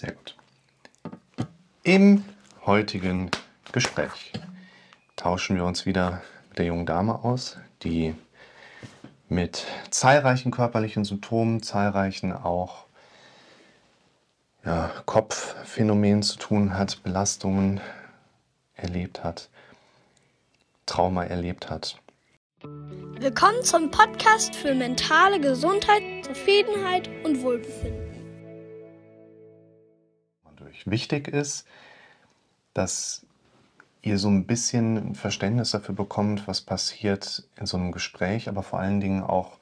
Sehr gut. Im heutigen Gespräch tauschen wir uns wieder mit der jungen Dame aus, die mit zahlreichen körperlichen Symptomen, zahlreichen auch ja, Kopfphänomenen zu tun hat, Belastungen erlebt hat, Trauma erlebt hat. Willkommen zum Podcast für mentale Gesundheit, Zufriedenheit und Wohlbefinden. Wichtig ist, dass ihr so ein bisschen Verständnis dafür bekommt, was passiert in so einem Gespräch, aber vor allen Dingen auch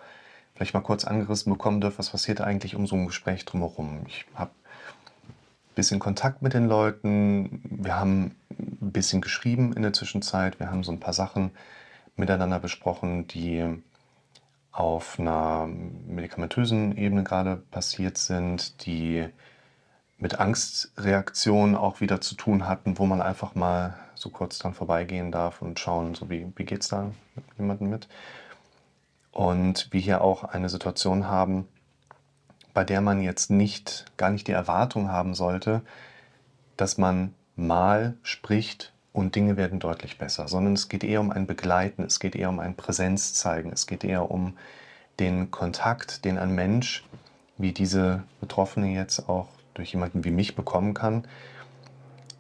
vielleicht mal kurz angerissen bekommen dürft, was passiert eigentlich um so ein Gespräch drumherum. Ich habe ein bisschen Kontakt mit den Leuten, wir haben ein bisschen geschrieben in der Zwischenzeit, wir haben so ein paar Sachen miteinander besprochen, die auf einer medikamentösen Ebene gerade passiert sind, die mit Angstreaktionen auch wieder zu tun hatten, wo man einfach mal so kurz dran vorbeigehen darf und schauen, so wie, wie geht es da mit jemandem mit. Und wir hier auch eine Situation haben, bei der man jetzt nicht, gar nicht die Erwartung haben sollte, dass man mal spricht und Dinge werden deutlich besser, sondern es geht eher um ein Begleiten, es geht eher um ein Präsenz zeigen, es geht eher um den Kontakt, den ein Mensch, wie diese Betroffene jetzt auch durch jemanden wie mich bekommen kann,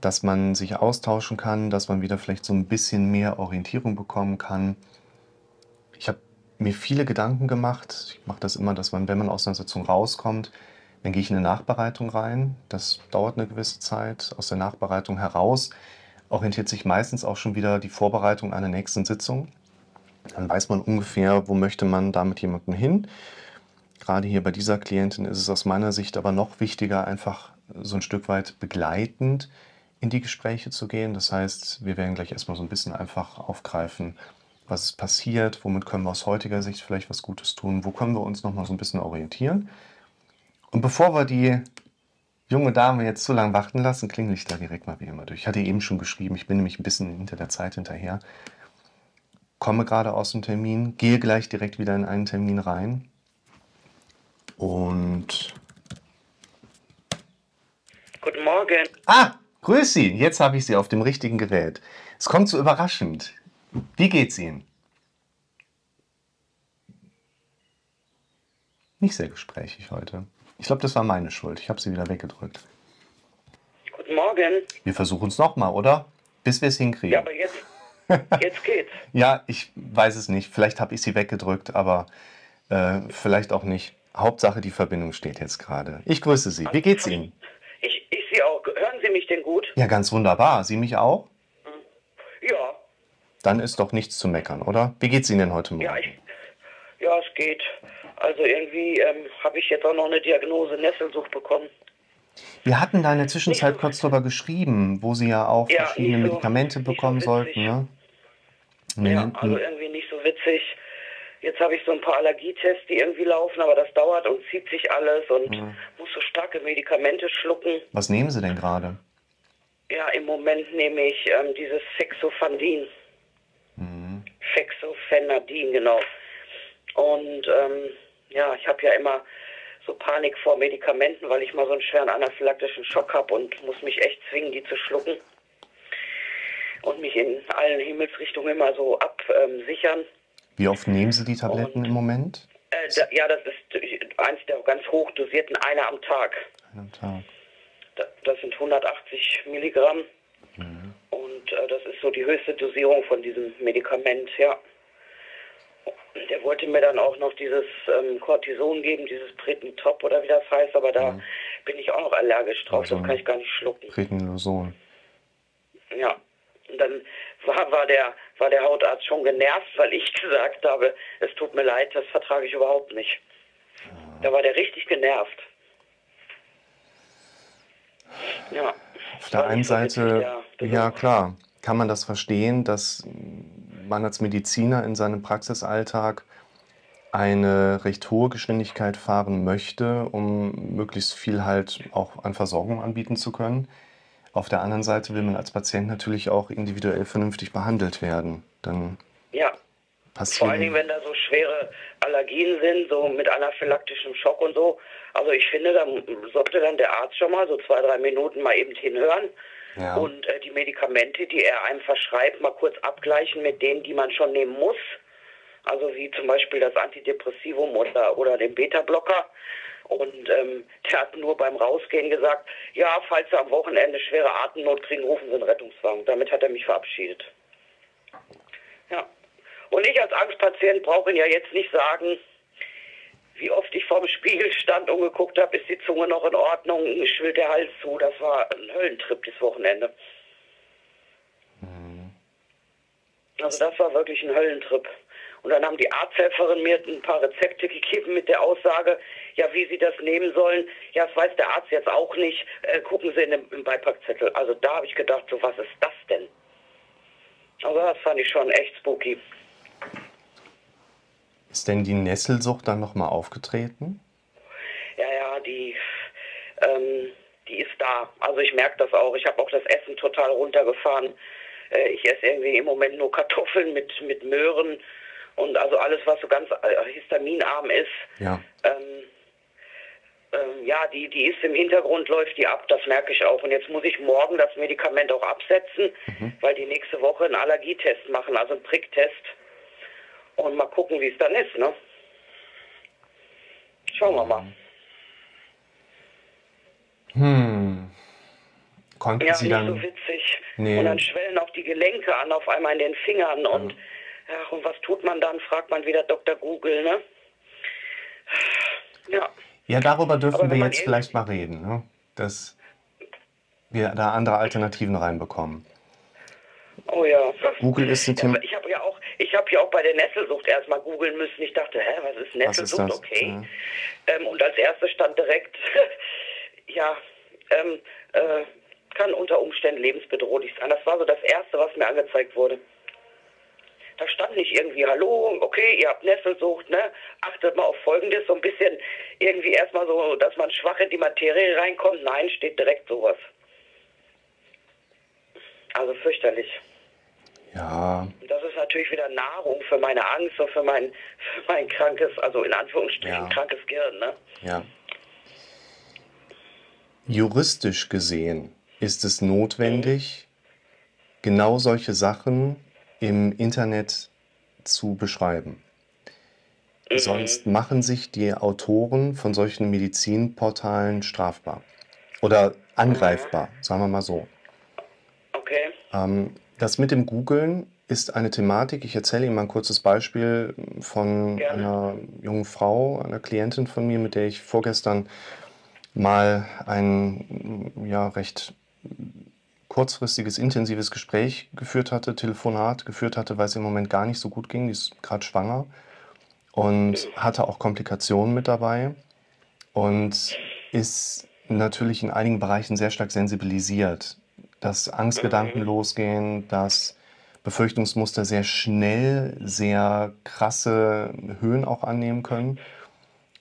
dass man sich austauschen kann, dass man wieder vielleicht so ein bisschen mehr Orientierung bekommen kann. Ich habe mir viele Gedanken gemacht. Ich mache das immer, dass man, wenn man aus einer Sitzung rauskommt, dann gehe ich in eine Nachbereitung rein. Das dauert eine gewisse Zeit. Aus der Nachbereitung heraus orientiert sich meistens auch schon wieder die Vorbereitung einer nächsten Sitzung. Dann weiß man ungefähr, wo möchte man da mit jemandem hin. Gerade hier bei dieser Klientin ist es aus meiner Sicht aber noch wichtiger, einfach so ein Stück weit begleitend in die Gespräche zu gehen. Das heißt, wir werden gleich erstmal so ein bisschen einfach aufgreifen, was ist passiert, womit können wir aus heutiger Sicht vielleicht was Gutes tun, wo können wir uns nochmal so ein bisschen orientieren. Und bevor wir die junge Dame jetzt zu lange warten lassen, klingel ich da direkt mal wie immer durch. Ich hatte eben schon geschrieben, ich bin nämlich ein bisschen hinter der Zeit hinterher. Komme gerade aus dem Termin, gehe gleich direkt wieder in einen Termin rein. Und. Guten Morgen. Ah, grüß Sie. Jetzt habe ich Sie auf dem richtigen Gerät. Es kommt so überraschend. Wie geht's Ihnen? Nicht sehr gesprächig heute. Ich glaube, das war meine Schuld. Ich habe sie wieder weggedrückt. Guten Morgen. Wir versuchen es nochmal, oder? Bis wir es hinkriegen. Ja, aber jetzt, jetzt geht's. ja, ich weiß es nicht. Vielleicht habe ich sie weggedrückt, aber äh, vielleicht auch nicht. Hauptsache, die Verbindung steht jetzt gerade. Ich grüße Sie. Wie geht's Ihnen? Ich, ich Sie auch. Hören Sie mich denn gut? Ja, ganz wunderbar. Sie mich auch? Ja. Dann ist doch nichts zu meckern, oder? Wie geht's Ihnen denn heute Morgen? Ja, ich, ja es geht. Also irgendwie ähm, habe ich jetzt auch noch eine Diagnose Nesselsucht bekommen. Wir hatten da in der Zwischenzeit so- kurz drüber geschrieben, wo Sie ja auch Ja, verschiedene so- Medikamente so bekommen witzig. sollten, ne? Ja, also irgendwie nicht so witzig. Jetzt habe ich so ein paar Allergietests, die irgendwie laufen, aber das dauert und zieht sich alles und muss so starke Medikamente schlucken. Was nehmen Sie denn gerade? Ja, im Moment nehme ich ähm, dieses Fexofandin. Fexofenadin, genau. Und ähm, ja, ich habe ja immer so Panik vor Medikamenten, weil ich mal so einen schweren anaphylaktischen Schock habe und muss mich echt zwingen, die zu schlucken. Und mich in allen Himmelsrichtungen immer so absichern. Wie oft nehmen Sie die Tabletten Und- im Moment? Äh, da, ja, das ist eins der ganz hoch dosierten, einer am Tag. Einen am Tag. Da- Das sind 180 Milligramm. Und äh, das ist so die höchste Dosierung von diesem Medikament, ja. Der wollte mir dann auch noch dieses ähm, Cortison geben, dieses Prednitop oder wie das heißt, aber da bin ich auch noch allergisch drauf, Also- das kann ich gar nicht schlucken. Prednisolon. Ja. Und dann war, war, der, war der Hautarzt schon genervt, weil ich gesagt habe, es tut mir leid, das vertrage ich überhaupt nicht. Da war der richtig genervt. Ja. Auf der einen so witzig, Seite, der ja klar, kann man das verstehen, dass man als Mediziner in seinem Praxisalltag eine recht hohe Geschwindigkeit fahren möchte, um möglichst viel halt auch an Versorgung anbieten zu können. Auf der anderen Seite will man als Patient natürlich auch individuell vernünftig behandelt werden. Dann Ja, passieren. Vor allen Dingen, wenn da so schwere Allergien sind, so mit anaphylaktischem Schock und so. Also ich finde, da sollte dann der Arzt schon mal so zwei, drei Minuten mal eben hinhören Ja. und äh, die Medikamente, die er einem verschreibt, mal kurz abgleichen mit denen, die man schon nehmen muss. Also wie zum Beispiel das Antidepressivum oder, oder den Beta-Blocker. Und ähm, der hat nur beim Rausgehen gesagt, ja, falls Sie am Wochenende schwere Atemnot kriegen, rufen Sie einen Rettungswagen. Damit hat er mich verabschiedet. Ja. Und ich als Angstpatient brauche Ihnen ja jetzt nicht sagen, wie oft ich vorm Spiegel stand und geguckt habe, ist die Zunge noch in Ordnung, schwillt der Hals zu. Das war ein Höllentrip dieses Wochenende. Also das war wirklich ein Höllentrip. Und dann haben die Arzthelferin mir ein paar Rezepte gegeben mit der Aussage, ja, wie sie das nehmen sollen. Ja, das weiß der Arzt jetzt auch nicht. Äh, gucken Sie in dem, im Beipackzettel. Also da habe ich gedacht, so was ist das denn? Also das fand ich schon echt spooky. Ist denn die Nesselsucht dann nochmal aufgetreten? Ja, ja, die, ähm, die ist da. Also ich merke das auch. Ich habe auch das Essen total runtergefahren. Äh, ich esse irgendwie im Moment nur Kartoffeln mit, mit Möhren und also alles, was so ganz äh, histaminarm ist. Ja. Ähm, ähm, ja, die, die ist im Hintergrund, läuft die ab, das merke ich auch. Und jetzt muss ich morgen das Medikament auch absetzen, weil die nächste Woche einen Allergietest machen, also einen Pricktest. Und mal gucken, wie es dann ist, ne? Schauen wir mal. Hm. Konnten Ja, Sie nicht dann. so witzig. Nee. Und dann schwellen auch die Gelenke an, auf einmal in den Fingern. Und, ja, und was tut man dann, fragt man wieder Dr. Google, ne? Ja. Ja, darüber dürfen wir jetzt irgendwie- vielleicht mal reden, ne? dass wir da andere Alternativen reinbekommen. Oh ja. Google ist ein Ja, Thema. aber ich habe ja auch, ich habe ja auch bei der Nesselsucht erstmal googeln müssen. Ich dachte, hä, was ist Was ist Nesselsucht? Okay. Ja. Ähm, und als erstes stand direkt, ja, ähm, äh, kann unter Umständen lebensbedrohlich sein. Das war so das Erste, was mir angezeigt wurde. Da stand nicht irgendwie, hallo, okay, ihr habt Nesselsucht, ne? Achtet mal auf Folgendes, so ein bisschen irgendwie erstmal so, dass man schwach in die Materie reinkommt. Nein, steht direkt sowas. Also fürchterlich. Ja, Das ist natürlich wieder Nahrung für meine Angst und für mein, für mein krankes, also in Anführungsstrichen Ja. krankes Gehirn, ne? ja. Juristisch gesehen ist es notwendig, genau solche Sachen im Internet zu beschreiben. Sonst machen sich die Autoren von solchen Medizinportalen strafbar oder angreifbar, sagen wir mal so. Okay. Ähm, das mit dem Googlen ist eine Thematik. Ich erzähle Ihnen mal ein kurzes Beispiel von Gerne. einer jungen Frau, einer Klientin von mir, mit der ich vorgestern mal ein ja, recht kurzfristiges, intensives Gespräch geführt hatte, Telefonat geführt hatte, weil es im Moment gar nicht so gut ging. Die ist gerade schwanger und hatte auch Komplikationen mit dabei und ist natürlich in einigen Bereichen sehr stark sensibilisiert, dass Angstgedanken losgehen, dass Befürchtungsmuster sehr schnell, sehr krasse Höhen auch annehmen können.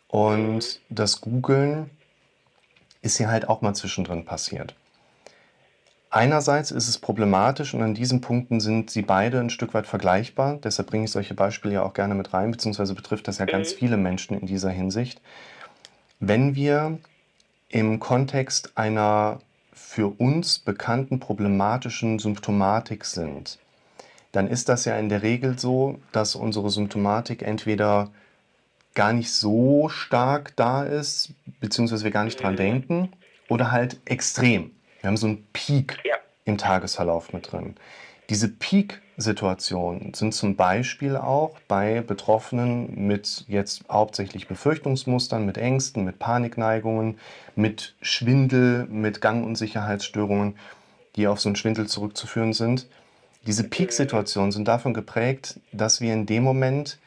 Und das Googeln ist hier halt auch mal zwischendrin passiert. Einerseits ist es problematisch und an diesen Punkten sind sie beide ein Stück weit vergleichbar. Deshalb bringe ich solche Beispiele ja auch gerne mit rein, beziehungsweise betrifft das ja ganz viele Menschen in dieser Hinsicht. Wenn wir im Kontext einer für uns bekannten problematischen Symptomatik sind, dann ist das ja in der Regel so, dass unsere Symptomatik entweder gar nicht so stark da ist, beziehungsweise wir gar nicht dran denken, oder halt extrem. Wir haben so einen Peak Ja. im Tagesverlauf mit drin. Diese Peak-Situationen sind zum Beispiel auch bei Betroffenen mit jetzt hauptsächlich Befürchtungsmustern, mit Ängsten, mit Panikneigungen, mit Schwindel, mit Gangunsicherheitsstörungen, die auf so einen Schwindel zurückzuführen sind. Diese Peak-Situationen sind davon geprägt, dass wir in dem Moment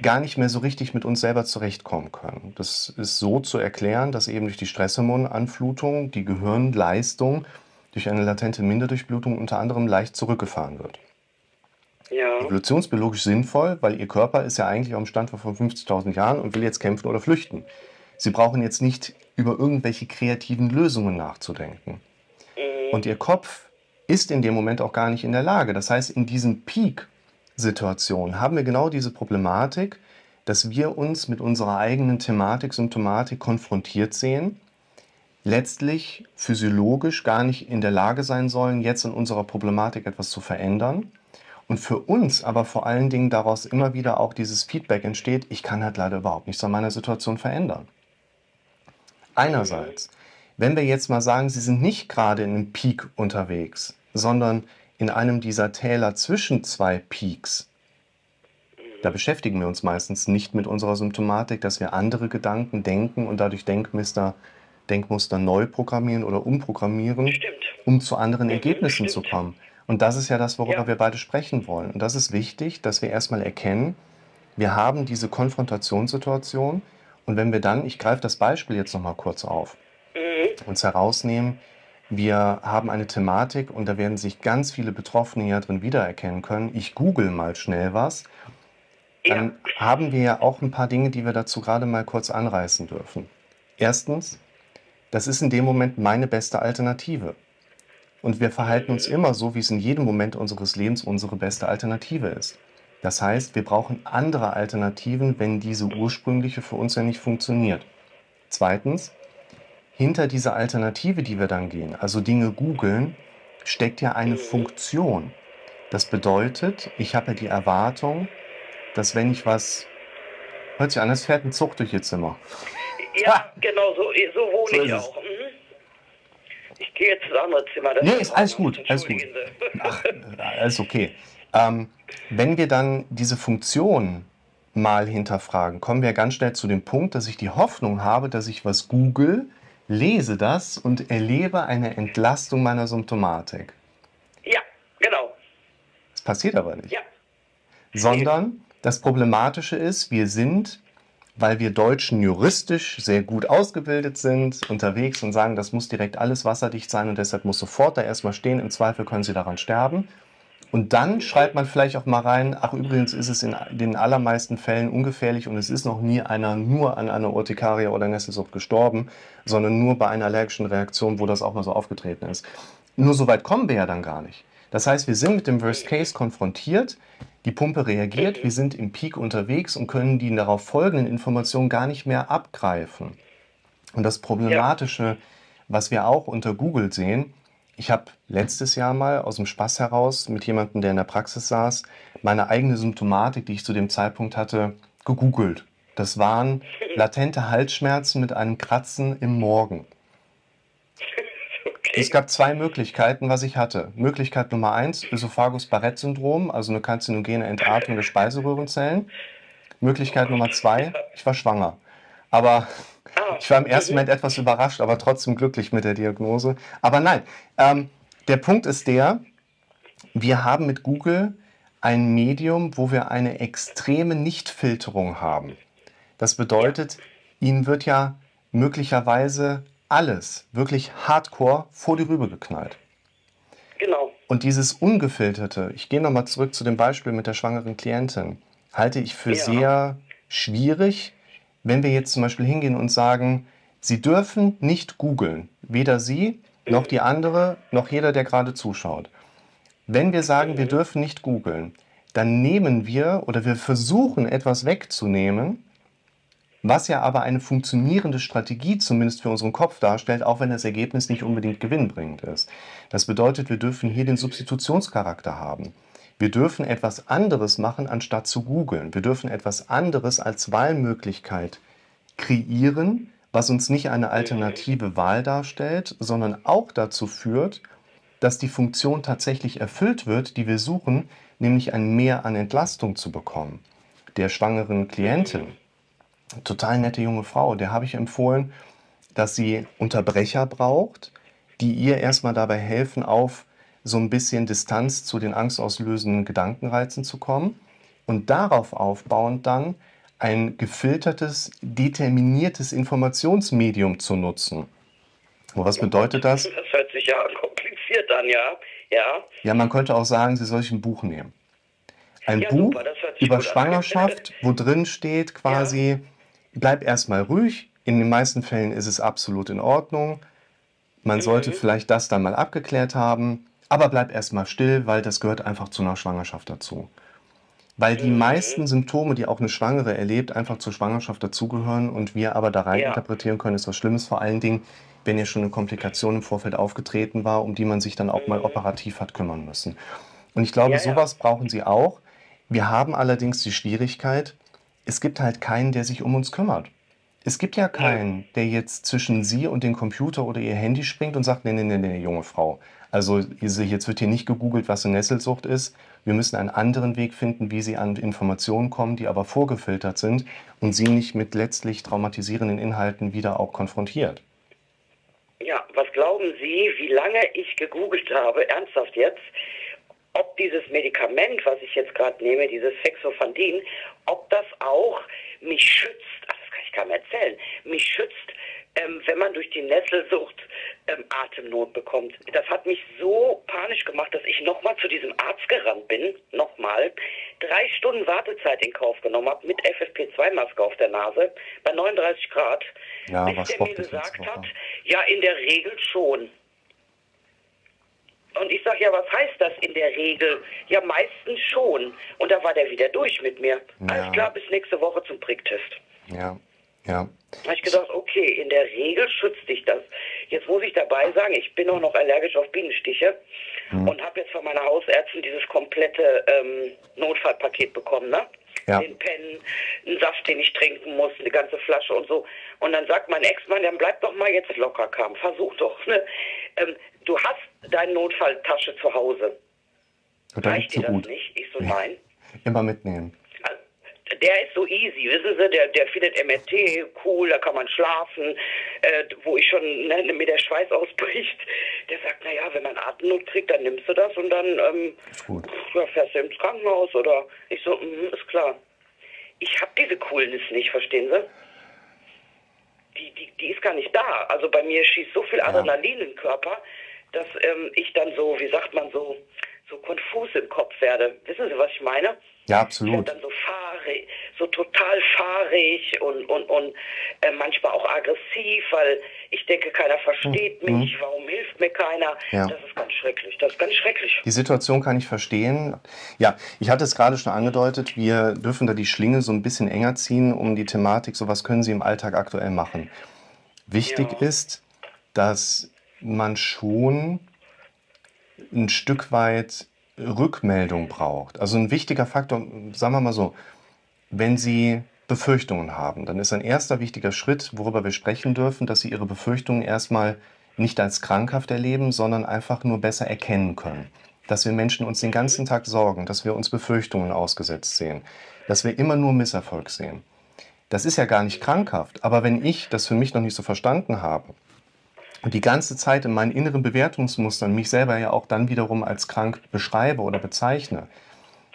gar nicht mehr so richtig mit uns selber zurechtkommen können. Das ist so zu erklären, dass eben durch die Stresshormonanflutung die Gehirnleistung durch eine latente Minderdurchblutung unter anderem leicht zurückgefahren wird. Ja. Evolutionsbiologisch sinnvoll, weil ihr Körper ist ja eigentlich auf dem Stand von 50.000 Jahren und will jetzt kämpfen oder flüchten. Sie brauchen jetzt nicht über irgendwelche kreativen Lösungen nachzudenken. Und ihr Kopf ist in dem Moment auch gar nicht in der Lage. Das heißt, in diesem Peak Situation haben wir genau diese Problematik, dass wir uns mit unserer eigenen Thematik, Symptomatik konfrontiert sehen, letztlich physiologisch gar nicht in der Lage sein sollen, jetzt in unserer Problematik etwas zu verändern. Und für uns aber vor allen Dingen daraus immer wieder auch dieses Feedback entsteht, ich kann halt leider überhaupt nichts an meiner Situation verändern. Einerseits, wenn wir jetzt mal sagen, Sie sind nicht gerade in einem Peak unterwegs, sondern in einem dieser Täler zwischen zwei Peaks, da beschäftigen wir uns meistens nicht mit unserer Symptomatik, dass wir andere Gedanken denken und dadurch Denkmuster, Denkmuster neu programmieren oder umprogrammieren, Stimmt. um zu anderen Ergebnissen stimmt. zu kommen. Und das ist ja das, worüber Ja. wir beide sprechen wollen. Und das ist wichtig, dass wir erstmal erkennen, wir haben diese Konfrontationssituation und wenn wir dann, ich greife das Beispiel jetzt nochmal kurz auf, Mhm. uns herausnehmen, wir haben eine Thematik und da werden sich ganz viele Betroffene ja drin wiedererkennen können. Ich google mal schnell was. Dann haben wir ja auch ein paar Dinge, die wir dazu gerade mal kurz anreißen dürfen. Erstens, das ist in dem Moment meine beste Alternative. Und wir verhalten uns immer so, wie es in jedem Moment unseres Lebens unsere beste Alternative ist. Das heißt, wir brauchen andere Alternativen, wenn diese ursprüngliche für uns ja nicht funktioniert. Zweitens, hinter dieser Alternative, die wir dann gehen, also Dinge googeln, steckt ja eine Funktion. Das bedeutet, ich habe ja die Erwartung, dass wenn ich was, hört sich an, es fährt ein Zug durch ihr Zimmer. Ja, genau, so, so wohne So ich auch. Mhm. Ich gehe jetzt ins andere Zimmer. das Nee, ist alles gut, alles gut. Ach, alles okay. Ähm, wenn wir dann diese Funktion mal hinterfragen, kommen wir ganz schnell zu dem Punkt, dass ich die Hoffnung habe, dass ich was google, lese das und erlebe eine Entlastung meiner Symptomatik. Ja, genau. Das passiert aber nicht. Ja. sondern das Problematische ist, wir sind, weil wir Deutschen juristisch sehr gut ausgebildet sind, unterwegs und sagen, das muss direkt alles wasserdicht sein und deshalb muss sofort da erstmal stehen, im Zweifel können Sie daran sterben. Und dann schreibt man vielleicht auch mal rein, ach übrigens ist es in den allermeisten Fällen ungefährlich und es ist noch nie einer nur an einer Urtikaria oder Nesselsucht gestorben, sondern nur bei einer allergischen Reaktion, wo das auch mal so aufgetreten ist. Nur so weit kommen wir ja dann gar nicht. Das heißt, wir sind mit dem Worst Case konfrontiert, die Pumpe reagiert, wir sind im Peak unterwegs und können die darauf folgenden Informationen gar nicht mehr abgreifen. Und das Problematische, was wir auch unter Google sehen, ich habe letztes Jahr mal aus dem Spaß heraus mit jemandem, der in der Praxis saß, meine eigene Symptomatik, die ich zu dem Zeitpunkt hatte, gegoogelt. Das waren latente Halsschmerzen mit einem Kratzen im Morgen. Okay. Es gab zwei Möglichkeiten, was ich hatte. Möglichkeit Nummer eins, Esophagus-Barrett-Syndrom, also eine karzinogene Entartung der Speiseröhrenzellen. Möglichkeit Nummer zwei, ich war schwanger. Aber ich war im ersten. Moment etwas überrascht, aber trotzdem glücklich mit der Diagnose. Aber nein, ähm, der Punkt ist der, wir haben mit Google ein Medium, wo wir eine extreme Nichtfilterung haben. Das bedeutet, Ihnen wird ja möglicherweise alles wirklich hardcore vor die Rübe geknallt. Genau. Und dieses ungefilterte, ich gehe nochmal zurück zu dem Beispiel mit der schwangeren Klientin, halte ich für Ja. sehr schwierig, wenn wir jetzt zum Beispiel hingehen und sagen, Sie dürfen nicht googeln, weder Sie noch die andere, noch jeder, der gerade zuschaut. Wenn wir sagen, wir dürfen nicht googeln, dann nehmen wir oder wir versuchen etwas wegzunehmen, was ja aber eine funktionierende Strategie zumindest für unseren Kopf darstellt, auch wenn das Ergebnis nicht unbedingt gewinnbringend ist. Das bedeutet, wir dürfen hier den Substitutionscharakter haben. Wir dürfen etwas anderes machen, anstatt zu googeln. Wir dürfen etwas anderes als Wahlmöglichkeit kreieren, was uns nicht eine alternative Wahl darstellt, sondern auch dazu führt, dass die Funktion tatsächlich erfüllt wird, die wir suchen, nämlich ein Mehr an Entlastung zu bekommen. Der schwangeren Klientin, total nette junge Frau, der habe ich empfohlen, dass sie Unterbrecher braucht, die ihr erstmal dabei helfen, auf so ein bisschen Distanz zu den angstauslösenden Gedankenreizen zu kommen und darauf aufbauend dann ein gefiltertes, determiniertes Informationsmedium zu nutzen. Und was bedeutet das? Das hört sich ja kompliziert an, ja. Ja. Ja, man könnte auch sagen, sie soll sich ein Buch nehmen. Ein Ja, Buch super, über. Schwangerschaft, wo drin steht quasi, bleib erstmal ruhig. In den meisten Fällen ist es absolut in Ordnung. Man Mhm. sollte vielleicht das dann mal abgeklärt haben, aber bleib erstmal still, weil das gehört einfach zu einer Schwangerschaft dazu. weil die meisten Symptome, die auch eine Schwangere erlebt, einfach zur Schwangerschaft dazugehören und wir aber da rein Ja. interpretieren können, ist was Schlimmes, vor allen Dingen, wenn ja schon eine Komplikation im Vorfeld aufgetreten war, um die man sich dann auch mal operativ hat kümmern müssen. Und ich glaube, Ja, ja. sowas brauchen sie auch. Wir haben allerdings die Schwierigkeit, es gibt halt keinen, der sich um uns kümmert. Es gibt ja keinen, der jetzt zwischen Sie und den Computer oder Ihr Handy springt und sagt, nee, nee, nee, nee, junge Frau. Also jetzt wird hier nicht gegoogelt, was eine Nesselsucht ist. Wir müssen einen anderen Weg finden, wie Sie an Informationen kommen, die aber vorgefiltert sind und Sie nicht mit letztlich traumatisierenden Inhalten wieder auch konfrontiert. Ja, was glauben Sie, wie lange ich gegoogelt habe, ernsthaft jetzt, ob dieses Medikament, was ich jetzt gerade nehme, dieses Fexofandin, ob das auch mich schützt, das kann ich kaum erzählen, mich schützt, ähm, wenn man durch die Nesselsucht ähm, Atemnot bekommt. Das hat mich so panisch gemacht, dass ich nochmal zu diesem Arzt gerannt bin, nochmal, drei Stunden Wartezeit in Kauf genommen habe, mit FFP2-Maske auf der Nase, bei 39 Grad, Ja, bis der mir gesagt hat, ja, in der Regel schon. Und ich sage, ja, was heißt das in der Regel? Ja, meistens schon. Und da war der wieder durch mit mir. Ja. Alles klar, bis nächste Woche zum Pricktest. Ja, ja. Da habe ich gedacht, okay, in der Regel schützt dich das. Jetzt muss ich dabei sagen, ich bin auch noch allergisch auf Bienenstiche Hm. und habe jetzt von meiner Hausärztin dieses komplette ähm, Notfallpaket bekommen, ne? Ja. Den Pen, einen Saft, den ich trinken muss, eine ganze Flasche und so. Und dann sagt mein Ex-Mann, dann bleib doch mal jetzt locker, kam. Versuch doch, ne? Ähm, du hast deine Notfalltasche zu Hause. Reicht nicht dir so das gut. nicht? Ich so, nein. Immer mitnehmen. Der ist so easy, wissen Sie, der, der findet MRT cool, da kann man schlafen, äh, wo ich schon, ne, mir der Schweiß ausbricht. Der sagt, naja, wenn man Atemnot kriegt, dann nimmst du das und dann ähm, ja, fährst du ins Krankenhaus oder ich so, mhm, ist klar. Ich habe diese Coolness nicht, verstehen Sie? Die, die, die ist gar nicht da. Also bei mir schießt so viel Adrenalin in den Körper, dass ähm, ich dann so, wie sagt man so, so konfus im Kopf werde. Wissen Sie, was ich meine? Ja, absolut. dann so fahrig, so total fahrig und, und, und äh, manchmal auch aggressiv, weil ich denke, keiner versteht mich, warum hilft mir keiner? Hm, Ja. Das ist ganz schrecklich, das ist ganz schrecklich. Die Situation kann ich verstehen. Ja, ich hatte es gerade schon angedeutet, wir dürfen da die Schlinge so ein bisschen enger ziehen, um die Thematik, so was können Sie im Alltag aktuell machen. Wichtig Ja. ist, dass man schon ein Stück weit Rückmeldung braucht. Also ein wichtiger Faktor, sagen wir mal so, wenn Sie Befürchtungen haben, dann ist ein erster wichtiger Schritt, worüber wir sprechen dürfen, dass Sie Ihre Befürchtungen erstmal nicht als krankhaft erleben, sondern einfach nur besser erkennen können. Dass wir Menschen uns den ganzen Tag sorgen, dass wir uns Befürchtungen ausgesetzt sehen, dass wir immer nur Misserfolg sehen. Das ist ja gar nicht krankhaft, aber wenn ich das für mich noch nicht so verstanden habe die ganze Zeit in meinen inneren Bewertungsmustern mich selber ja auch dann wiederum als krank beschreibe oder bezeichne,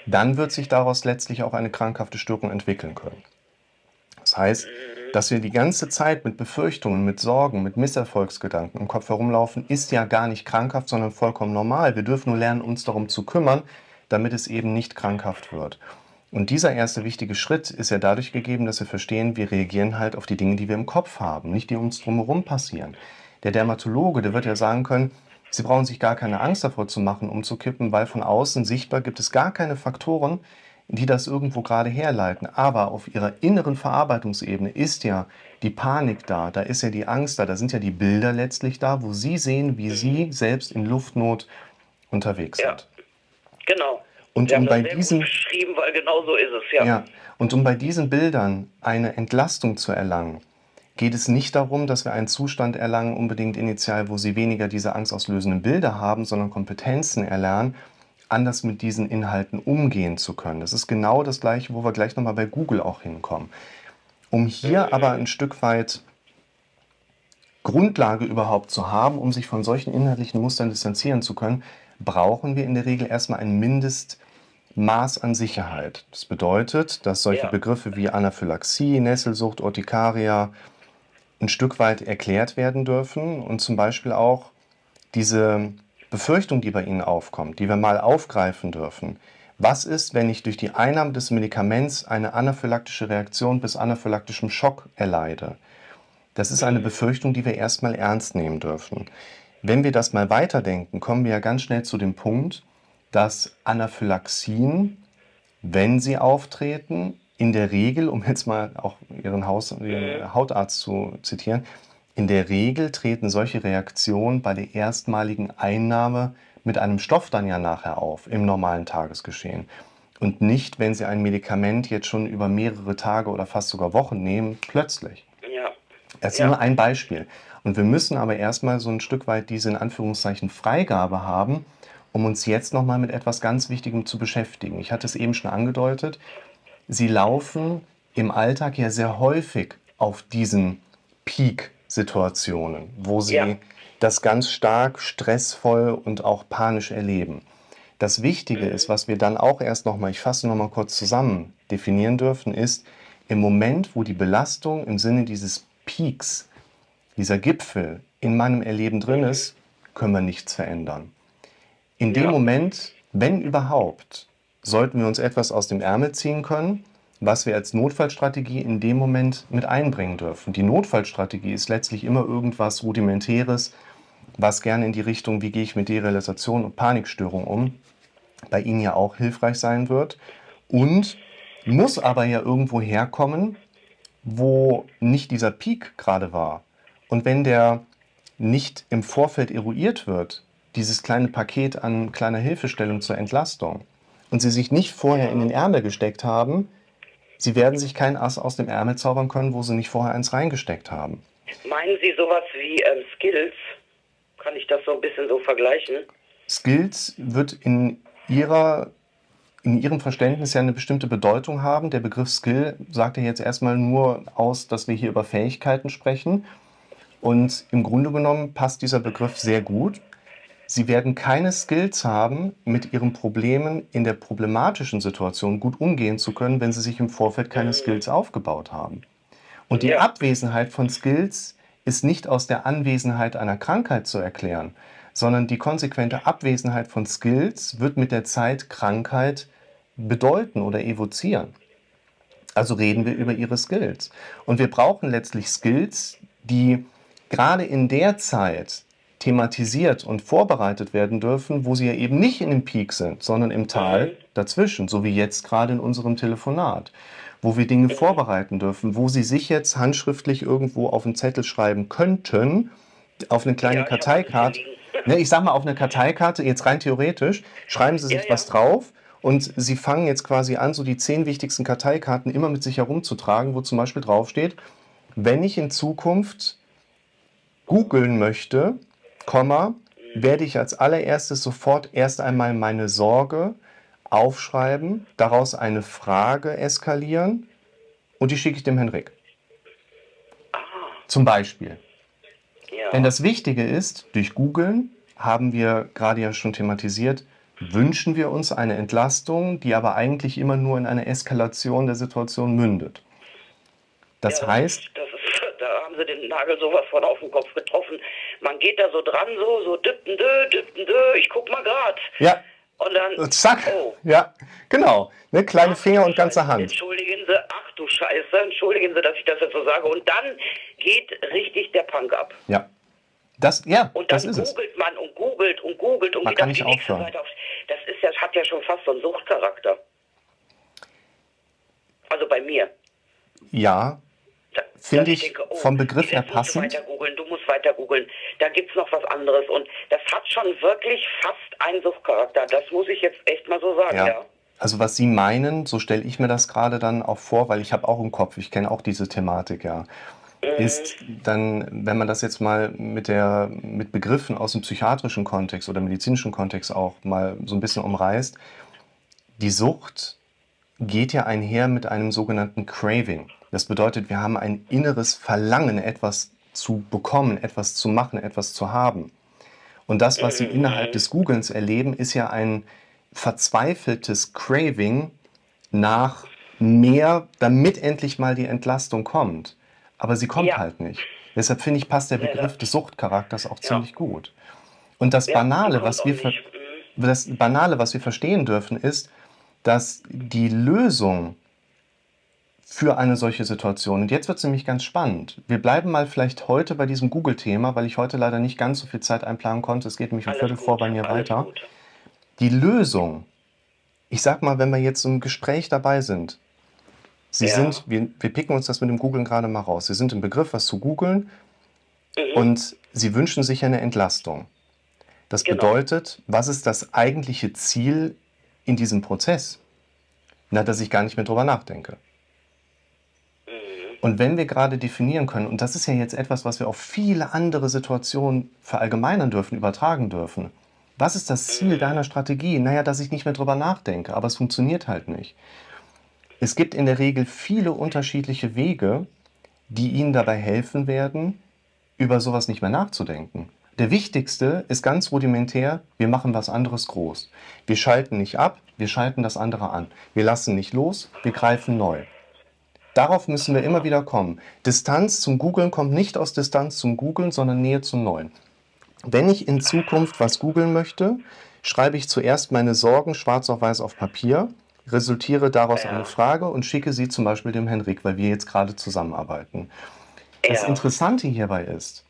dann wird sich daraus letztlich auch eine krankhafte Störung entwickeln können. Das heißt, dass wir die ganze Zeit mit Befürchtungen, mit Sorgen, mit Misserfolgsgedanken im Kopf herumlaufen, ist ja gar nicht krankhaft, sondern vollkommen normal. Wir dürfen nur lernen, uns darum zu kümmern, damit es eben nicht krankhaft wird. Und dieser erste wichtige Schritt ist ja dadurch gegeben, dass wir verstehen, wir reagieren halt auf die Dinge, die wir im Kopf haben, nicht die uns drumherum passieren. Der Dermatologe, der wird ja sagen können, Sie brauchen sich gar keine Angst davor zu machen, umzukippen, weil von außen sichtbar gibt es gar keine Faktoren, die das irgendwo gerade herleiten. Aber auf ihrer inneren Verarbeitungsebene ist ja die Panik da, da ist ja die Angst da, da sind ja die Bilder letztlich da, wo Sie sehen, wie Sie selbst in Luftnot unterwegs Ja. sind. Genau. Und Sie um bei diesen- gut beschrieben, weil genau so ist es, ja. Ja, und um bei diesen Bildern eine Entlastung zu erlangen, geht es nicht darum, dass wir einen Zustand erlangen, unbedingt initial, wo sie weniger diese angstauslösenden Bilder haben, sondern Kompetenzen erlernen, anders mit diesen Inhalten umgehen zu können. Das ist genau das Gleiche, wo wir gleich nochmal bei Google auch hinkommen. Um hier aber ein Stück weit Grundlage überhaupt zu haben, um sich von solchen inhaltlichen Mustern distanzieren zu können, brauchen wir in der Regel erstmal ein Mindestmaß an Sicherheit. Das bedeutet, dass solche Ja. Begriffe wie Anaphylaxie, Nesselsucht, Urtikaria ein Stück weit erklärt werden dürfen und zum Beispiel auch diese Befürchtung, die bei Ihnen aufkommt, die wir mal aufgreifen dürfen. Was ist, wenn ich durch die Einnahme des Medikaments eine anaphylaktische Reaktion bis anaphylaktischem Schock erleide? Das ist eine Befürchtung, die wir erstmal ernst nehmen dürfen. Wenn wir das mal weiterdenken, kommen wir ja ganz schnell zu dem Punkt, dass Anaphylaxien wenn sie auftreten, in der Regel, um jetzt mal auch Ihren, Haus, Ihren Hautarzt zu zitieren, in der Regel treten solche Reaktionen bei der erstmaligen Einnahme mit einem Stoff dann ja nachher auf, im normalen Tagesgeschehen. Und nicht, wenn Sie ein Medikament jetzt schon über mehrere Tage oder fast sogar Wochen nehmen, plötzlich. Ja. Das ist Ja. nur ein Beispiel. Und wir müssen aber erstmal so ein Stück weit diese in Anführungszeichen Freigabe haben, um uns jetzt nochmal mit etwas ganz Wichtigem zu beschäftigen. Ich hatte es eben schon angedeutet, Sie laufen im Alltag ja sehr häufig auf diesen Peak-Situationen, wo Sie Ja. das ganz stark stressvoll und auch panisch erleben. Das Wichtige ist, was wir dann auch erst nochmal, ich fasse nochmal kurz zusammen, definieren dürfen, ist, im Moment, wo die Belastung im Sinne dieses Peaks, dieser Gipfel in meinem Erleben drin ist, können wir nichts verändern. In dem Ja. Moment, wenn überhaupt, sollten wir uns etwas aus dem Ärmel ziehen können, was wir als Notfallstrategie in dem Moment mit einbringen dürfen. Die Notfallstrategie ist letztlich immer irgendwas Rudimentäres, was gerne in die Richtung, wie gehe ich mit Derealisation und Panikstörung um, bei Ihnen ja auch hilfreich sein wird. Und muss aber ja irgendwo herkommen, wo nicht dieser Peak gerade war. Und wenn der nicht im Vorfeld eruiert wird, dieses kleine Paket an kleiner Hilfestellung zur Entlastung, und Sie sich nicht vorher in den Ärmel gesteckt haben, Sie werden sich kein Ass aus dem Ärmel zaubern können, wo Sie nicht vorher eins reingesteckt haben. Meinen Sie sowas wie ähm, Skills? Kann ich das so ein bisschen so vergleichen? Skills wird in ihrer in ihrem Verständnis ja eine bestimmte Bedeutung haben. Der Begriff Skill sagt ja jetzt erstmal nur aus, dass wir hier über Fähigkeiten sprechen. Und im Grunde genommen passt dieser Begriff sehr gut. Sie werden keine Skills haben, mit ihren Problemen in der problematischen Situation gut umgehen zu können, wenn sie sich im Vorfeld keine Skills aufgebaut haben. Und die Ja. Abwesenheit von Skills ist nicht aus der Anwesenheit einer Krankheit zu erklären, sondern die konsequente Abwesenheit von Skills wird mit der Zeit Krankheit bedeuten oder evozieren. Also reden wir über ihre Skills. Und wir brauchen letztlich Skills, die gerade in der Zeit thematisiert und vorbereitet werden dürfen, wo sie ja eben nicht in dem Peak sind, sondern im Tal Mhm. dazwischen, so wie jetzt gerade in unserem Telefonat, wo wir Dinge vorbereiten dürfen, wo sie sich jetzt handschriftlich irgendwo auf einen Zettel schreiben könnten, auf eine kleine Ja, Karteikarte. Ne, ich sag mal, auf eine Karteikarte, jetzt rein theoretisch, schreiben Sie sich Ja, ja. was drauf und Sie fangen jetzt quasi an, so die zehn wichtigsten Karteikarten immer mit sich herumzutragen, wo zum Beispiel draufsteht, wenn ich in Zukunft googeln möchte, Komma, werde ich als allererstes sofort erst einmal meine Sorge aufschreiben, daraus eine Frage eskalieren und die schicke ich dem Henrik. Zum Beispiel. Ja. Denn das Wichtige ist, durch Googlen haben wir gerade ja schon thematisiert, wünschen wir uns eine Entlastung, die aber eigentlich immer nur in eine Eskalation der Situation mündet. Das Ja, heißt, Das da haben sie den Nagel sowas von auf den Kopf getroffen. Man geht da so dran, so, so düppen, dö, düppen, dö, ich guck mal grad. ja, Und dann, zack, oh, ja, genau, ne, kleine ach Finger und ganze Scheiße, Hand. Entschuldigen Sie, ach du Scheiße, entschuldigen Sie, dass ich das jetzt so sage. Und dann geht richtig der Punk ab. Ja, das, ja, Und dann das ist es. googelt man und googelt und googelt und Man geht kann auf die nicht nächste aufhören. Seite auf. Das ist ja, hat ja schon fast so einen Suchtcharakter. Also bei mir. Ja, Finde ich denke, oh, vom Begriff her du passend. weiter googeln, du musst weiter googeln. Da gibt es noch was anderes. Und das hat schon wirklich fast einen Suchtcharakter. Das muss ich jetzt echt mal so sagen, ja. Ja. Also was Sie meinen, so stelle ich mir das gerade dann auch vor, weil ich habe auch im Kopf, ich kenne auch diese Thematik, ja, ist dann, wenn man das jetzt mal mit der mit Begriffen aus dem psychiatrischen Kontext oder medizinischen Kontext auch mal so ein bisschen umreißt, die Sucht geht ja einher mit einem sogenannten Craving. Das bedeutet, wir haben ein inneres Verlangen, etwas zu bekommen, etwas zu machen, etwas zu haben. Und das, was Sie innerhalb des Googlens erleben, ist ja ein verzweifeltes Craving nach mehr, damit endlich mal die Entlastung kommt. Aber sie kommt Ja. halt nicht. Deshalb finde ich, passt der Begriff des Suchtcharakters auch Ja. ziemlich gut. Und das Banale, was wir, das Banale, was wir verstehen dürfen, ist, dass die Lösung für eine solche Situation, und jetzt wird es nämlich ganz spannend. Wir bleiben mal vielleicht heute bei diesem Google-Thema, weil ich heute leider nicht ganz so viel Zeit einplanen konnte. Es geht nämlich um Alles Viertel gut, vor bei mir weiter. gut. Die Lösung ich sag mal, wenn wir jetzt im Gespräch dabei sind, Sie Ja. sind, wir, wir picken uns das mit dem Googlen gerade mal raus. Sie sind im Begriff, was zu googeln Mhm. und Sie wünschen sich eine Entlastung. Das Genau. bedeutet, was ist das eigentliche Ziel in diesem Prozess? Na, dass ich gar nicht mehr drüber nachdenke. Und wenn wir gerade definieren können, und das ist ja jetzt etwas, was wir auf viele andere Situationen verallgemeinern dürfen, übertragen dürfen. Was ist das Ziel deiner Strategie? Naja, dass ich nicht mehr drüber nachdenke, aber es funktioniert halt nicht. Es gibt in der Regel viele unterschiedliche Wege, die Ihnen dabei helfen werden, über sowas nicht mehr nachzudenken. Der wichtigste ist ganz rudimentär, wir machen was anderes groß. Wir schalten nicht ab, wir schalten das andere an. Wir lassen nicht los, wir greifen neu. Darauf müssen wir immer wieder kommen. Distanz zum Googlen kommt nicht aus Distanz zum Googlen, sondern Nähe zum Neuen. Wenn ich in Zukunft was googeln möchte, schreibe ich zuerst meine Sorgen schwarz auf weiß auf Papier, resultiere daraus Ja. eine Frage und schicke sie zum Beispiel dem Henrik, weil wir jetzt gerade zusammenarbeiten. Das Ja. Interessante hierbei ist,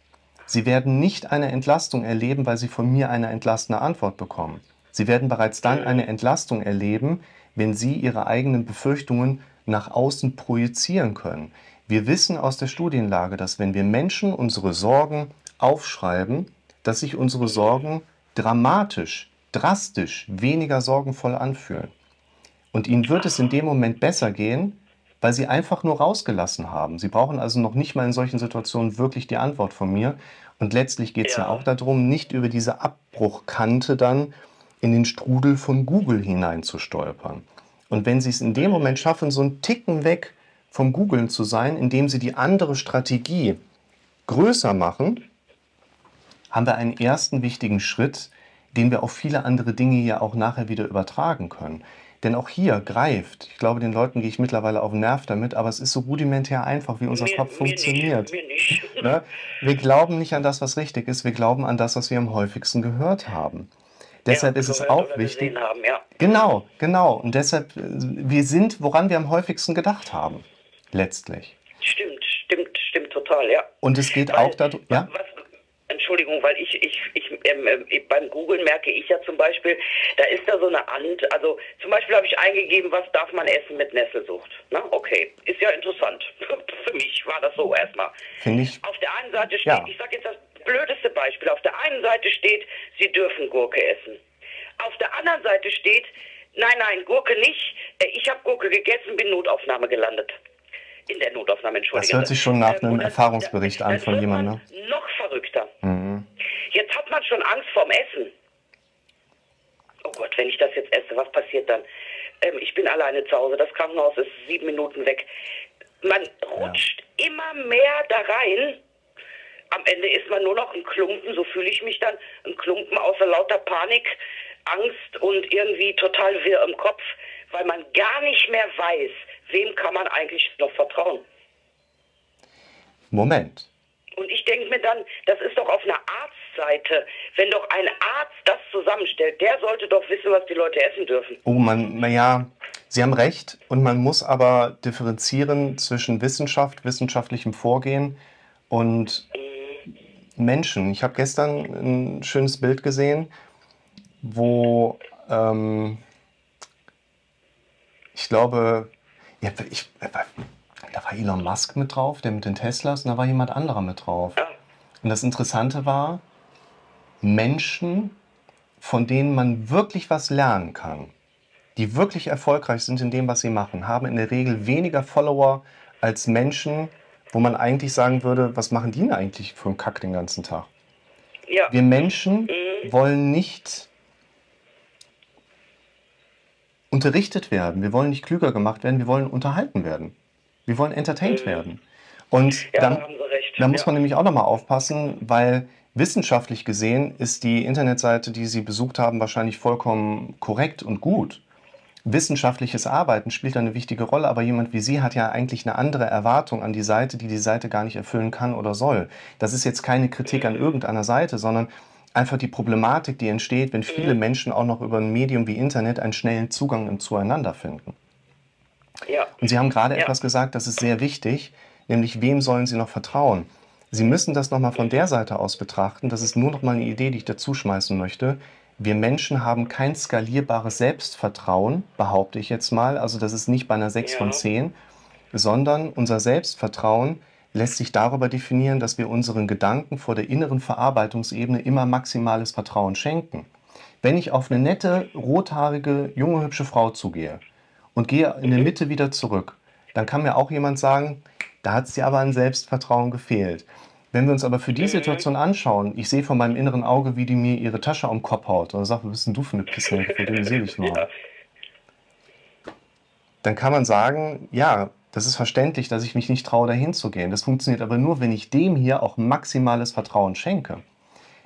Sie werden nicht eine Entlastung erleben, weil Sie von mir eine entlastende Antwort bekommen. Sie werden bereits dann eine Entlastung erleben, wenn Sie Ihre eigenen Befürchtungen nach außen projizieren können. Wir wissen aus der Studienlage, dass wenn wir Menschen unsere Sorgen aufschreiben, dass sich unsere Sorgen dramatisch, drastisch weniger sorgenvoll anfühlen. Und ihnen wird es in dem Moment besser gehen, weil sie einfach nur rausgelassen haben. Sie brauchen also noch nicht mal in solchen Situationen wirklich die Antwort von mir. Und letztlich geht es ja. Ja. auch darum, nicht über diese Abbruchkante dann in den Strudel von Google hinein zu stolpern. Und wenn sie es in dem Moment schaffen, so einen Ticken weg vom Googlen zu sein, indem sie die andere Strategie größer machen, haben wir einen ersten wichtigen Schritt, den wir auf viele andere Dinge ja auch nachher wieder übertragen können. Denn auch hier greift, ich glaube, den Leuten gehe ich mittlerweile auf den Nerv damit, aber es ist so rudimentär einfach, wie unser Mir- Kopf mir funktioniert. Nicht, mir nicht. Ne? Wir glauben nicht an das, was richtig ist, wir glauben an das, was wir am häufigsten gehört haben. Deshalb Ja, ist es auch wichtig. Haben, ja. Genau, genau. Und deshalb, äh, wir sind, woran wir am häufigsten gedacht haben. Letztlich. Stimmt, stimmt, stimmt total, ja. Und es geht Weil- auch darum, ja? Was, Entschuldigung, weil ich, ich, ich ähm, ähm, beim Googlen merke ich ja zum Beispiel, da ist da so eine Ant, also zum Beispiel habe ich eingegeben, was darf man essen mit Nesselsucht. Na, okay, ist ja interessant. Für mich war das so erstmal. Finde ich, Auf der einen Seite steht, Ja. ich sage jetzt das blödeste Beispiel, auf der einen Seite steht, Sie dürfen Gurke essen. Auf der anderen Seite steht, nein, nein, Gurke nicht. Äh, Ich habe Gurke gegessen, bin Notaufnahme gelandet. In der Notaufnahme, Entschuldigung. Das hört sich schon nach einem und das- Erfahrungsbericht an von jemandem, man Noch verrückter. Mhm. Jetzt hat man schon Angst vorm Essen. Oh Gott, wenn ich das jetzt esse, was passiert dann? Ähm, ich bin alleine zu Hause, das Krankenhaus ist sieben Minuten weg. Man rutscht immer mehr da rein. Am Ende ist man nur noch ein Klumpen, so fühle ich mich dann, ein Klumpen außer lauter Panik, Angst und irgendwie total wirr im Kopf, weil man gar nicht mehr weiß, wem kann man eigentlich noch vertrauen. Moment. Und ich denke mir dann, das ist doch auf einer Arztseite. Wenn doch ein Arzt das zusammenstellt, der sollte doch wissen, was die Leute essen dürfen. Oh, man, naja, Sie haben recht. Und man muss aber differenzieren zwischen Wissenschaft, wissenschaftlichem Vorgehen und Menschen. Ich habe gestern ein schönes Bild gesehen, wo ähm, ich glaube, ja, ich, da war Elon Musk mit drauf, der mit den Teslas, und da war jemand anderer mit drauf. Und das Interessante war, Menschen, von denen man wirklich was lernen kann, die wirklich erfolgreich sind in dem, was sie machen, haben in der Regel weniger Follower als Menschen, wo man eigentlich sagen würde, was machen die denn eigentlich für einen Kack den ganzen Tag? Ja, Wir Menschen wollen nicht unterrichtet werden, wir wollen nicht klüger gemacht werden, wir wollen unterhalten werden. Wir wollen entertained werden. Und ja dann, da muss ja. man nämlich auch nochmal aufpassen, weil wissenschaftlich gesehen ist die Internetseite, die Sie besucht haben, wahrscheinlich vollkommen korrekt und gut. Wissenschaftliches Arbeiten spielt da eine wichtige Rolle, aber jemand wie Sie hat ja eigentlich eine andere Erwartung an die Seite, die die Seite gar nicht erfüllen kann oder soll. Das ist jetzt keine Kritik an irgendeiner Seite, sondern einfach die Problematik, die entsteht, wenn viele Menschen auch noch über ein Medium wie Internet einen schnellen Zugang im Zueinander finden. ja. Und Sie haben gerade Ja. etwas gesagt, das ist sehr wichtig, nämlich wem sollen Sie noch vertrauen? Sie müssen das nochmal von der Seite aus betrachten. Das ist nur noch mal eine Idee, die ich dazu schmeißen möchte. Wir Menschen haben kein skalierbares Selbstvertrauen, behaupte ich jetzt mal. Also das ist nicht bei einer 6 Ja. von 10, sondern unser Selbstvertrauen lässt sich darüber definieren, dass wir unseren Gedanken vor der inneren Verarbeitungsebene immer maximales Vertrauen schenken. Wenn ich auf eine nette, rothaarige, junge, hübsche Frau zugehe und gehe in der Mitte wieder zurück, dann kann mir auch jemand sagen, da hat es dir aber an Selbstvertrauen gefehlt. Wenn wir uns aber für die Situation anschauen, ich sehe von meinem inneren Auge, wie die mir ihre Tasche am Kopf haut und sagt, was bist denn du für eine Pisse, fotografiere dich mal. Dann kann man sagen, ja, das ist verständlich, dass ich mich nicht traue, dahin zu gehen. Das funktioniert aber nur, wenn ich dem hier auch maximales Vertrauen schenke.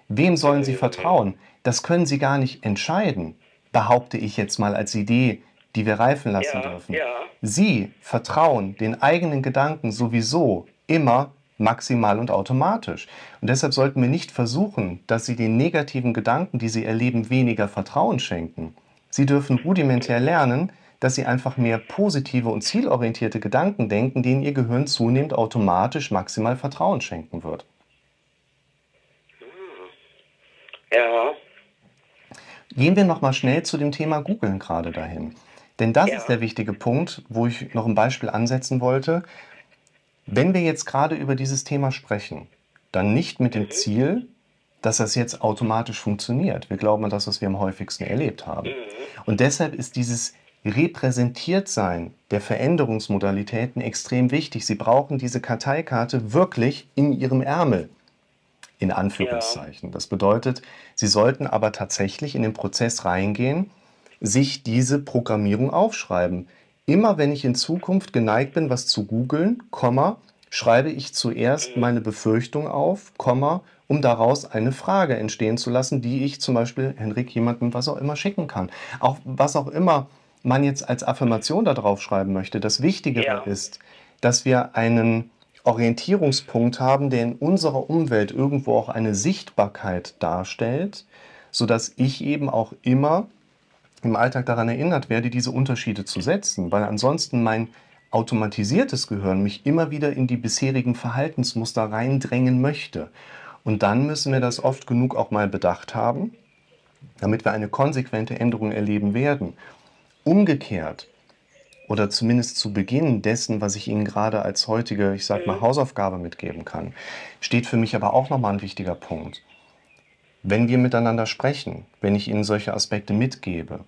Wem sollen Sie vertrauen? Das können Sie gar nicht entscheiden, behaupte ich jetzt mal als Idee, die wir reifen lassen Ja, dürfen. ja. Sie vertrauen den eigenen Gedanken sowieso immer maximal und automatisch. Und deshalb sollten wir nicht versuchen, dass Sie den negativen Gedanken, die Sie erleben, weniger Vertrauen schenken. Sie dürfen rudimentär lernen, dass Sie einfach mehr positive und zielorientierte Gedanken denken, denen Ihr Gehirn zunehmend automatisch maximal Vertrauen schenken wird. Ja. Gehen wir noch mal schnell zu dem Thema Googeln gerade dahin. Denn das Ja. ist der wichtige Punkt, wo ich noch ein Beispiel ansetzen wollte. Wenn wir jetzt gerade über dieses Thema sprechen, dann nicht mit dem Ziel, dass das jetzt automatisch funktioniert. Wir glauben an das, was wir am häufigsten erlebt haben. Und deshalb ist dieses Repräsentiertsein der Veränderungsmodalitäten extrem wichtig. Sie brauchen diese Karteikarte wirklich in Ihrem Ärmel in Anführungszeichen. Das bedeutet, Sie sollten aber tatsächlich in den Prozess reingehen, sich diese Programmierung aufschreiben. Immer wenn ich in Zukunft geneigt bin, was zu googeln, schreibe ich zuerst meine Befürchtung auf, um daraus eine Frage entstehen zu lassen, die ich zum Beispiel Henrik jemandem was auch immer schicken kann. Auch was auch immer man jetzt als Affirmation da drauf schreiben möchte. Das Wichtige Ja. ist, dass wir einen Orientierungspunkt haben, der in unserer Umwelt irgendwo auch eine Sichtbarkeit darstellt, sodass ich eben auch immer im Alltag daran erinnert werde, diese Unterschiede zu setzen, weil ansonsten mein automatisiertes Gehirn mich immer wieder in die bisherigen Verhaltensmuster reindrängen möchte. Und dann müssen wir das oft genug auch mal bedacht haben, damit wir eine konsequente Änderung erleben werden. Umgekehrt oder zumindest zu Beginn dessen, was ich Ihnen gerade als heutige, ich sag mal, Hausaufgabe mitgeben kann, steht für mich aber auch nochmal ein wichtiger Punkt. Wenn wir miteinander sprechen, wenn ich Ihnen solche Aspekte mitgebe,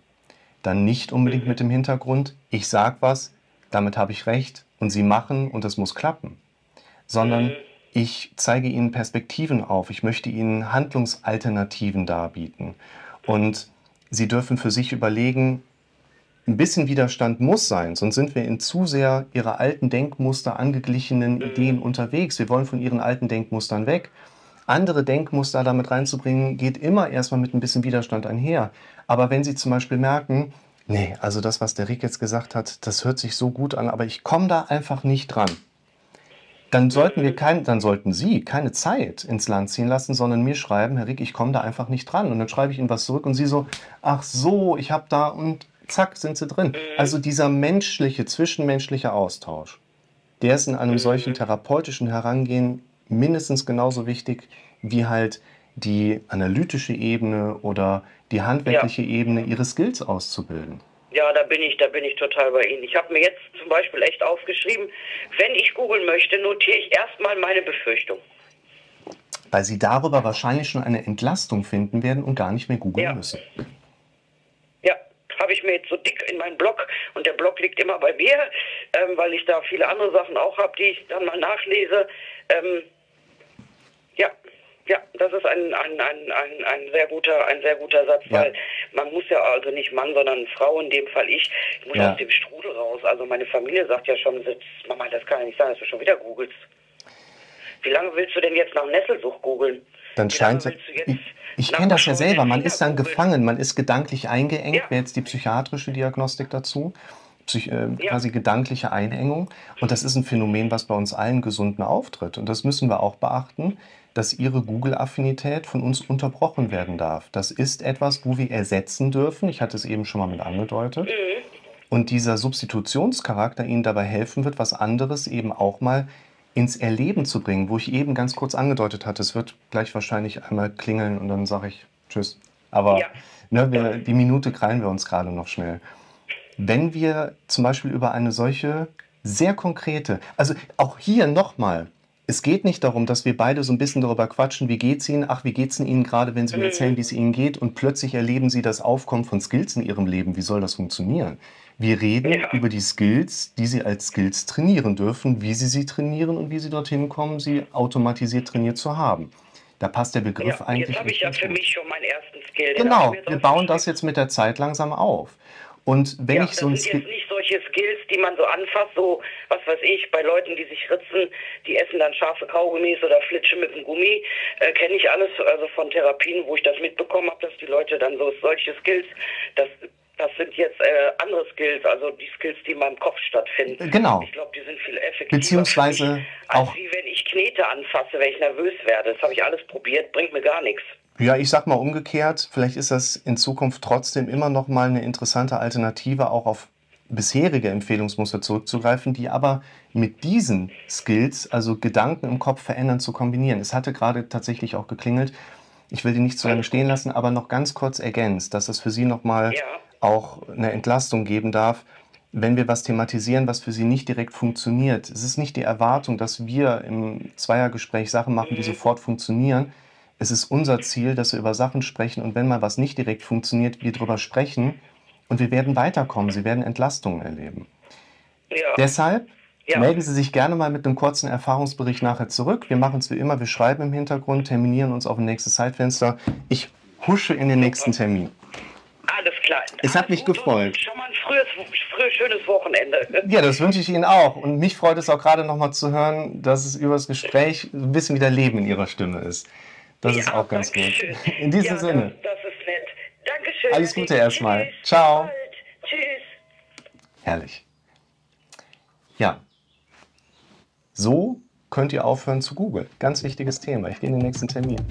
dann nicht unbedingt mit dem Hintergrund, ich sag was, damit habe ich recht und Sie machen und es muss klappen, sondern ich zeige Ihnen Perspektiven auf, ich möchte Ihnen Handlungsalternativen darbieten und Sie dürfen für sich überlegen, ein bisschen Widerstand muss sein, sonst sind wir in zu sehr ihrer alten Denkmuster angeglichenen Ideen unterwegs. Wir wollen von ihren alten Denkmustern weg. Andere Denkmuster damit reinzubringen, geht immer erstmal mit ein bisschen Widerstand einher. Aber wenn Sie zum Beispiel merken, nee, also das, was der Rick jetzt gesagt hat, das hört sich so gut an, aber ich komme da einfach nicht dran. Dann sollten wir kein, dann sollten Sie keine Zeit ins Land ziehen lassen, sondern mir schreiben, Herr Rick, ich komme da einfach nicht dran. Und dann schreibe ich Ihnen was zurück und Sie so, ach so, ich habe da und zack, sind Sie drin. Also dieser menschliche, zwischenmenschliche Austausch, der ist in einem solchen therapeutischen Herangehen mindestens genauso wichtig wie halt die analytische Ebene oder die handwerkliche Ebene, ihre Skills auszubilden. Ja, da bin ich, da bin ich total bei Ihnen. Ich habe mir jetzt zum Beispiel echt aufgeschrieben, wenn ich googeln möchte, notiere ich erstmal meine Befürchtung. Weil sie darüber wahrscheinlich schon eine Entlastung finden werden und gar nicht mehr googeln Ja. müssen. Ja, habe ich mir jetzt so dick in meinen Blog und der Blog liegt immer bei mir, ähm, weil ich da viele andere Sachen auch habe, die ich dann mal nachlese. Ähm, ja, ja, das ist ein, ein, ein, ein, ein sehr guter, ein sehr guter Satz, Ja. weil man muss ja also nicht Mann, sondern Frau in dem Fall ich, muss Ja. aus dem Strudel raus. Also meine Familie sagt ja schon, Mama, das kann ja nicht sein, dass du schon wieder googelst. Wie lange willst du denn jetzt nach Nesselsucht googeln? Dann Wie scheint jetzt ich, ich kenne das ja selber, man ist dann googeln? gefangen, man ist gedanklich eingeengt, Ja. wäre jetzt die psychiatrische Diagnostik dazu, Psych, äh, Ja. quasi gedankliche Einengung. Und das ist ein Phänomen, was bei uns allen Gesunden auftritt. Und das müssen wir auch beachten, dass ihre Google-Affinität von uns unterbrochen werden darf. Das ist etwas, wo wir ersetzen dürfen. Ich hatte es eben schon mal mit angedeutet. Und dieser Substitutionscharakter Ihnen dabei helfen wird, was anderes eben auch mal ins Erleben zu bringen, wo ich eben ganz kurz angedeutet hatte, es wird gleich wahrscheinlich einmal klingeln und dann sage ich Tschüss. Aber ja. ne, wir, die Minute krallen wir uns gerade noch schnell. Wenn wir zum Beispiel über eine solche sehr konkrete, also auch hier nochmal, es geht nicht darum, dass wir beide so ein bisschen darüber quatschen, wie geht's Ihnen, ach, wie geht's Ihnen gerade, wenn Sie mir erzählen, wie es Ihnen geht und plötzlich erleben Sie das Aufkommen von Skills in Ihrem Leben. Wie soll das funktionieren? Wir reden ja. über die Skills, die Sie als Skills trainieren dürfen, wie Sie sie trainieren und wie Sie dorthin kommen, sie automatisiert trainiert zu haben. Da passt der Begriff ja, eigentlich. Jetzt habe ich ja für gut. mich schon meinen ersten Skill. Genau, wir bauen das jetzt mit der Zeit langsam auf. Und wenn ja, ich so ein Skill. Jetzt nicht solche Skills, die man so anfasst, so, was weiß ich, bei Leuten, die sich ritzen, die essen dann scharfe Kaugummis oder Flitsche mit dem Gummi, äh, kenne ich alles, also von Therapien, wo ich das mitbekommen habe, dass die Leute dann so solche Skills, das das sind jetzt äh, andere Skills, also die Skills, die in meinem Kopf stattfinden. Genau. Ich glaube, die sind viel effektiver. Beziehungsweise mich, auch. wie wenn ich Knete anfasse, wenn ich nervös werde. Das habe ich alles probiert, bringt mir gar nichts. Ja, ich sag mal umgekehrt, vielleicht ist das in Zukunft trotzdem immer noch mal eine interessante Alternative, auch auf bisherige Empfehlungsmuster zurückzugreifen, die aber mit diesen Skills, also Gedanken im Kopf verändern, zu kombinieren. Es hatte gerade tatsächlich auch geklingelt. Ich will die nicht zu lange stehen lassen, aber noch ganz kurz ergänzt, dass es für Sie nochmal ja auch eine Entlastung geben darf, wenn wir was thematisieren, was für sie nicht direkt funktioniert. Es ist nicht die Erwartung, dass wir im Zweiergespräch Sachen machen, die mhm. sofort funktionieren. Es ist unser Ziel, dass wir über Sachen sprechen und wenn mal was nicht direkt funktioniert, wir darüber sprechen und wir werden weiterkommen. Sie werden Entlastungen erleben. Ja. Deshalb ja. melden Sie sich gerne mal mit einem kurzen Erfahrungsbericht nachher zurück. Wir machen es wie immer, wir schreiben im Hintergrund, terminieren uns auf ein nächstes Zeitfenster. Ich husche in den nächsten Termin. Alles klar. Es hat mich gefreut. Schon mal ein frühes, frühes, schönes Wochenende. Ja, das wünsche ich Ihnen auch. Und mich freut es auch gerade noch mal zu hören, dass es über das Gespräch ein bisschen wieder Leben in Ihrer Stimme ist. Das ja, ist auch ganz gut. Schön. In diesem ja, Sinne. Das, das, ist nett. Dankeschön. Alles Gute erstmal. Ciao. Tschüss. Herrlich. Ja. So könnt ihr aufhören zu googeln. Ganz wichtiges Thema. Ich gehe in den nächsten Termin.